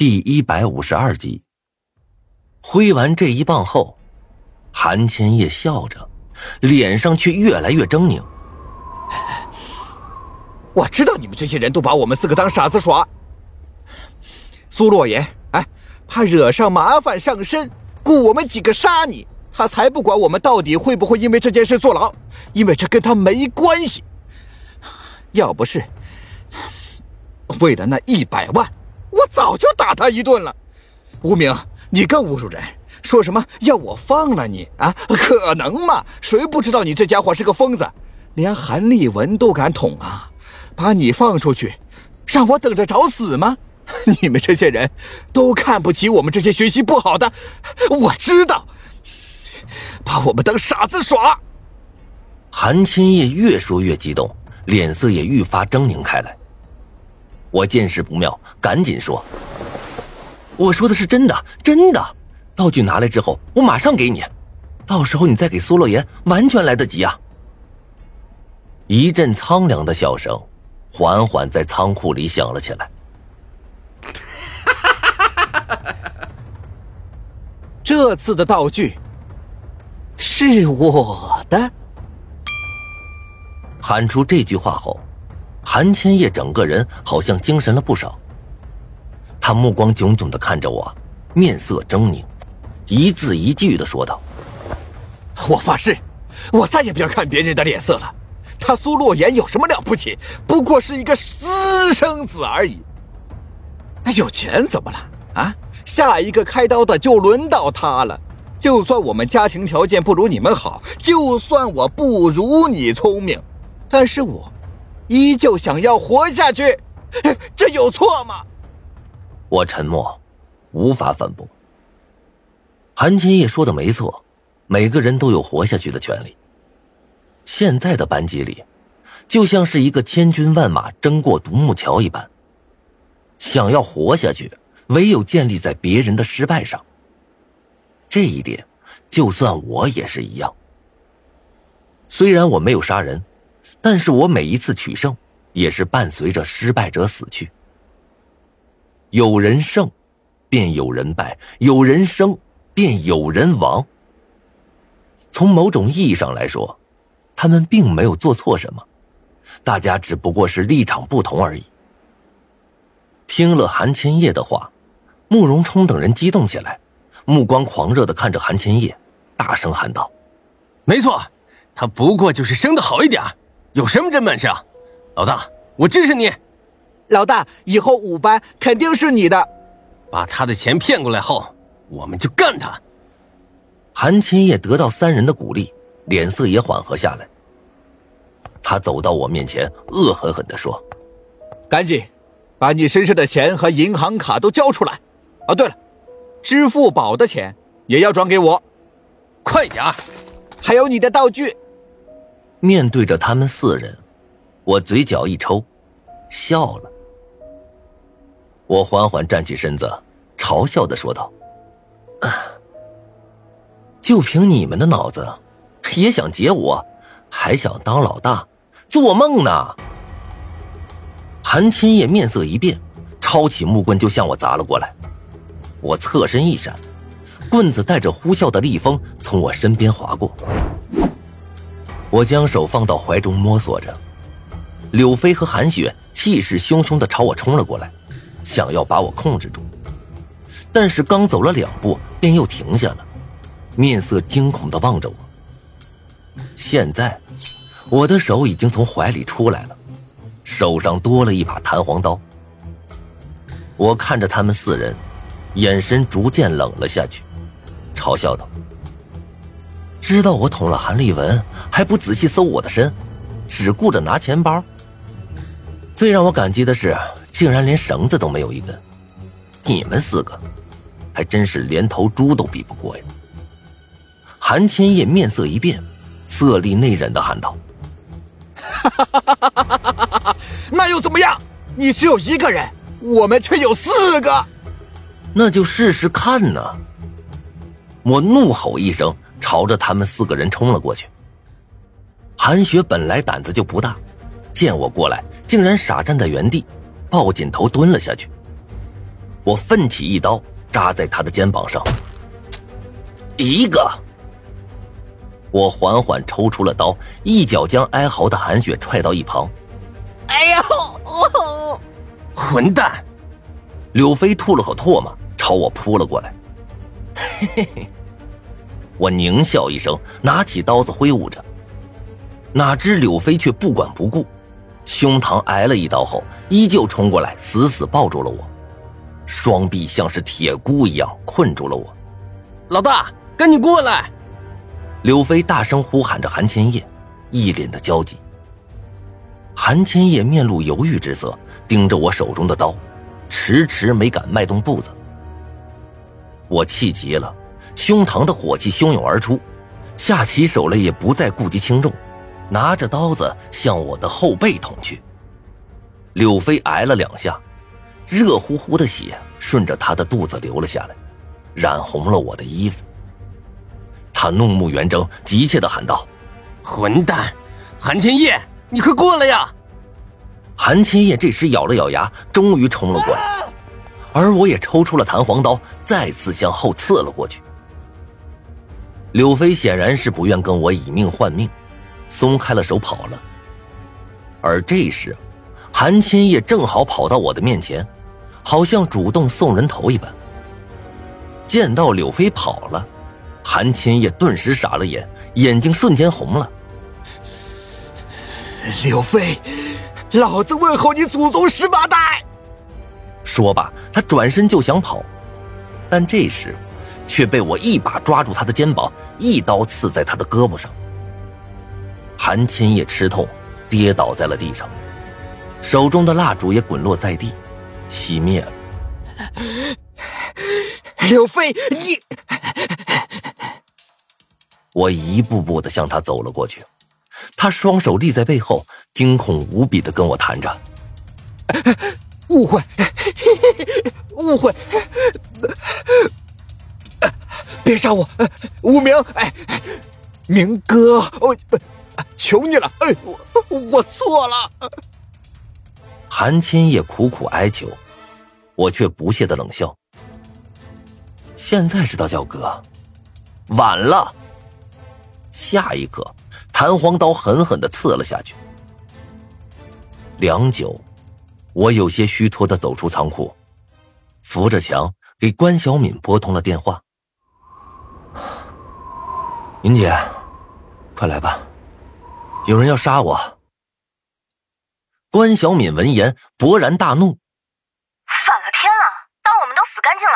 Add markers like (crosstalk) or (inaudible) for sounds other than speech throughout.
第一百五十二集，挥完这一棒后，韩千叶笑着，脸上却越来越狰狞。(laughs) 我知道你们这些人都把我们四个当傻子耍。苏洛言，哎，怕惹上麻烦上身，雇我们几个杀你，他才不管我们到底会不会因为这件事坐牢，因为这跟他没关系。要不是为了那一百万。早就打他一顿了，无名，你更侮辱人，说什么要我放了你啊？(laughs) 可能吗？谁不知道你这家伙是个疯子，连韩立文都敢捅啊？把你放出去，让我等着找死吗？(laughs) 你们这些人都看不起我们这些学习不好的，我知道，把我们当傻子耍。韩青叶越说越激动，脸色也愈发狰狞开来。我见势不妙，赶紧说：“我说的是真的，真的。道具拿来之后，我马上给你，到时候你再给苏洛言，完全来得及啊。”一阵苍凉的笑声缓缓在仓库里响了起来。(laughs) 这次的道具是我的。喊出这句话后。韩千叶整个人好像精神了不少，他目光炯炯的看着我，面色狰狞，一字一句的说道：“我发誓，我再也不要看别人的脸色了。他苏洛言有什么了不起？不过是一个私生子而已。那有钱怎么了？啊，下一个开刀的就轮到他了。就算我们家庭条件不如你们好，就算我不如你聪明，但是我……”依旧想要活下去，(laughs) 这有错吗？我沉默，无法反驳。韩千叶说的没错，每个人都有活下去的权利。现在的班级里，就像是一个千军万马争过独木桥一般。想要活下去，唯有建立在别人的失败上。这一点，就算我也是一样。虽然我没有杀人。但是我每一次取胜，也是伴随着失败者死去。有人胜，便有人败；有人生，便有人亡。从某种意义上来说，他们并没有做错什么，大家只不过是立场不同而已。听了韩千叶的话，慕容冲等人激动起来，目光狂热的看着韩千叶，大声喊道：“没错，他不过就是生的好一点。”有什么真本事啊，老大，我支持你。老大，以后五班肯定是你的。把他的钱骗过来后，我们就干他。韩青叶得到三人的鼓励，脸色也缓和下来。他走到我面前，恶狠狠地说：“赶紧把你身上的钱和银行卡都交出来。哦，对了，支付宝的钱也要转给我。快点儿，还有你的道具。”面对着他们四人，我嘴角一抽，笑了。我缓缓站起身子，嘲笑的说道：“就凭你们的脑子，也想劫我，还想当老大，做梦呢！”韩千叶面色一变，抄起木棍就向我砸了过来。我侧身一闪，棍子带着呼啸的厉风从我身边划过。我将手放到怀中摸索着，柳飞和韩雪气势汹汹的朝我冲了过来，想要把我控制住，但是刚走了两步便又停下了，面色惊恐的望着我。现在，我的手已经从怀里出来了，手上多了一把弹簧刀。我看着他们四人，眼神逐渐冷了下去，嘲笑道。知道我捅了韩立文，还不仔细搜我的身，只顾着拿钱包。最让我感激的是，竟然连绳子都没有一根。你们四个，还真是连头猪都比不过呀！韩千叶面色一变，色厉内荏的喊道：“哈哈哈哈哈哈！那又怎么样？你只有一个人，我们却有四个。那就试试看呢！”我怒吼一声。朝着他们四个人冲了过去。韩雪本来胆子就不大，见我过来，竟然傻站在原地，抱紧头蹲了下去。我奋起一刀扎在他的肩膀上，一个。我缓缓抽出了刀，一脚将哀嚎的韩雪踹到一旁。哎呀！混蛋！柳飞吐了口唾沫，朝我扑了过来。嘿嘿嘿！我狞笑一声，拿起刀子挥舞着。哪知柳飞却不管不顾，胸膛挨了一刀后，依旧冲过来，死死抱住了我，双臂像是铁箍一样困住了我。老大，赶紧过来！柳飞大声呼喊着韩千叶，一脸的焦急。韩千叶面露犹豫之色，盯着我手中的刀，迟迟没敢迈动步子。我气急了，胸膛的火气汹涌而出，下起手来也不再顾及轻重，拿着刀子向我的后背捅去。柳飞挨了两下，热乎乎的血顺着他的肚子流了下来，染红了我的衣服。他怒目圆睁，急切的喊道：“混蛋，韩千叶，你快过来呀！”韩千叶这时咬了咬牙，终于冲了过来，而我也抽出了弹簧刀，再次向后刺了过去。柳飞显然是不愿跟我以命换命，松开了手跑了。而这时，韩千叶正好跑到我的面前，好像主动送人头一般。见到柳飞跑了。韩千叶顿时傻了眼，眼睛瞬间红了。柳飞，老子问候你祖宗十八代！说罢，他转身就想跑，但这时，却被我一把抓住他的肩膀，一刀刺在他的胳膊上。韩千叶吃痛，跌倒在了地上，手中的蜡烛也滚落在地，熄灭了。(laughs) 柳飞，你 (laughs)…… 我一步步的向他走了过去，他双手立在背后，惊恐无比的跟我谈着：“误会，(laughs) 误会，别杀我，无名，哎，明哥，我求你了，哎，我我错了。”韩千叶苦苦哀求，我却不屑的冷笑：“现在知道叫哥，晚了。”下一刻，弹簧刀狠狠的刺了下去。良久，我有些虚脱的走出仓库，扶着墙给关小敏拨通了电话。敏姐，快来吧，有人要杀我！关小敏闻言勃然大怒：“反了天了！当我们都死干净了？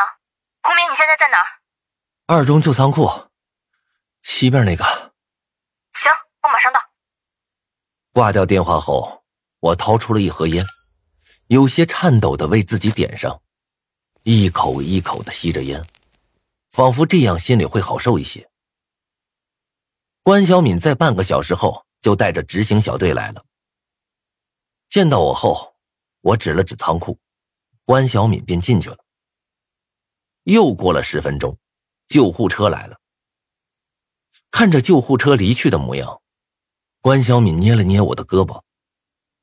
胡明，你现在在哪儿？二中旧仓库。”西边那个，行，我马上到。挂掉电话后，我掏出了一盒烟，有些颤抖的为自己点上，一口一口的吸着烟，仿佛这样心里会好受一些。关小敏在半个小时后就带着执行小队来了。见到我后，我指了指仓库，关小敏便进去了。又过了十分钟，救护车来了。看着救护车离去的模样，关小敏捏了捏我的胳膊。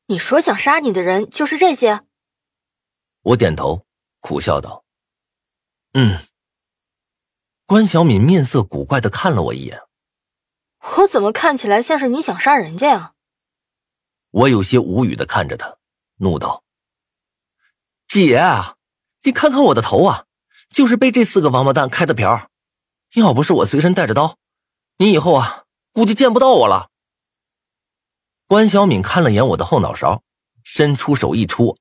你说想杀你的人就是这些？我点头，苦笑道：“嗯。”关小敏面色古怪的看了我一眼。我怎么看起来像是你想杀人家呀？我有些无语的看着他，怒道：“姐，你看看我的头啊，就是被这四个王八蛋开的瓢。要不是我随身带着刀。”你以后啊，估计见不到我了。关小敏看了眼我的后脑勺，伸出手一戳，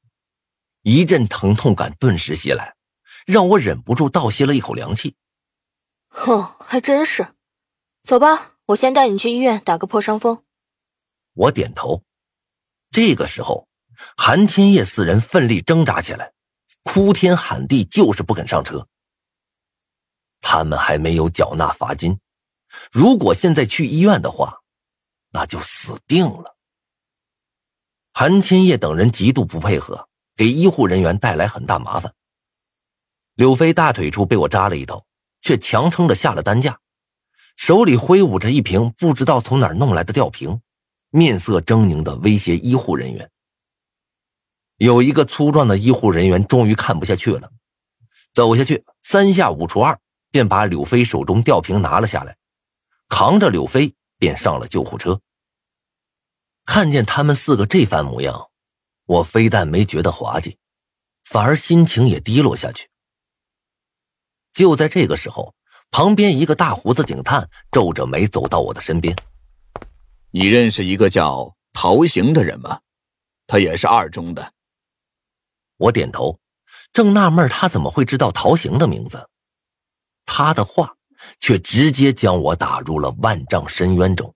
一阵疼痛感顿时袭来，让我忍不住倒吸了一口凉气。哼，还真是。走吧，我先带你去医院打个破伤风。我点头。这个时候，韩天叶四人奋力挣扎起来，哭天喊地，就是不肯上车。他们还没有缴纳罚金。如果现在去医院的话，那就死定了。韩千叶等人极度不配合，给医护人员带来很大麻烦。柳飞大腿处被我扎了一刀，却强撑着下了担架，手里挥舞着一瓶不知道从哪儿弄来的吊瓶，面色狰狞的威胁医护人员。有一个粗壮的医护人员终于看不下去了，走下去，三下五除二便把柳飞手中吊瓶拿了下来，扛着柳飞便上了救护车。看见他们四个这番模样，我非但没觉得滑稽，反而心情也低落下去。就在这个时候，旁边一个大胡子警探皱着眉走到我的身边：“你认识一个叫陶行的人吗？他也是二中的。”我点头，正纳闷他怎么会知道陶行的名字，他的话却直接将我打入了万丈深渊中。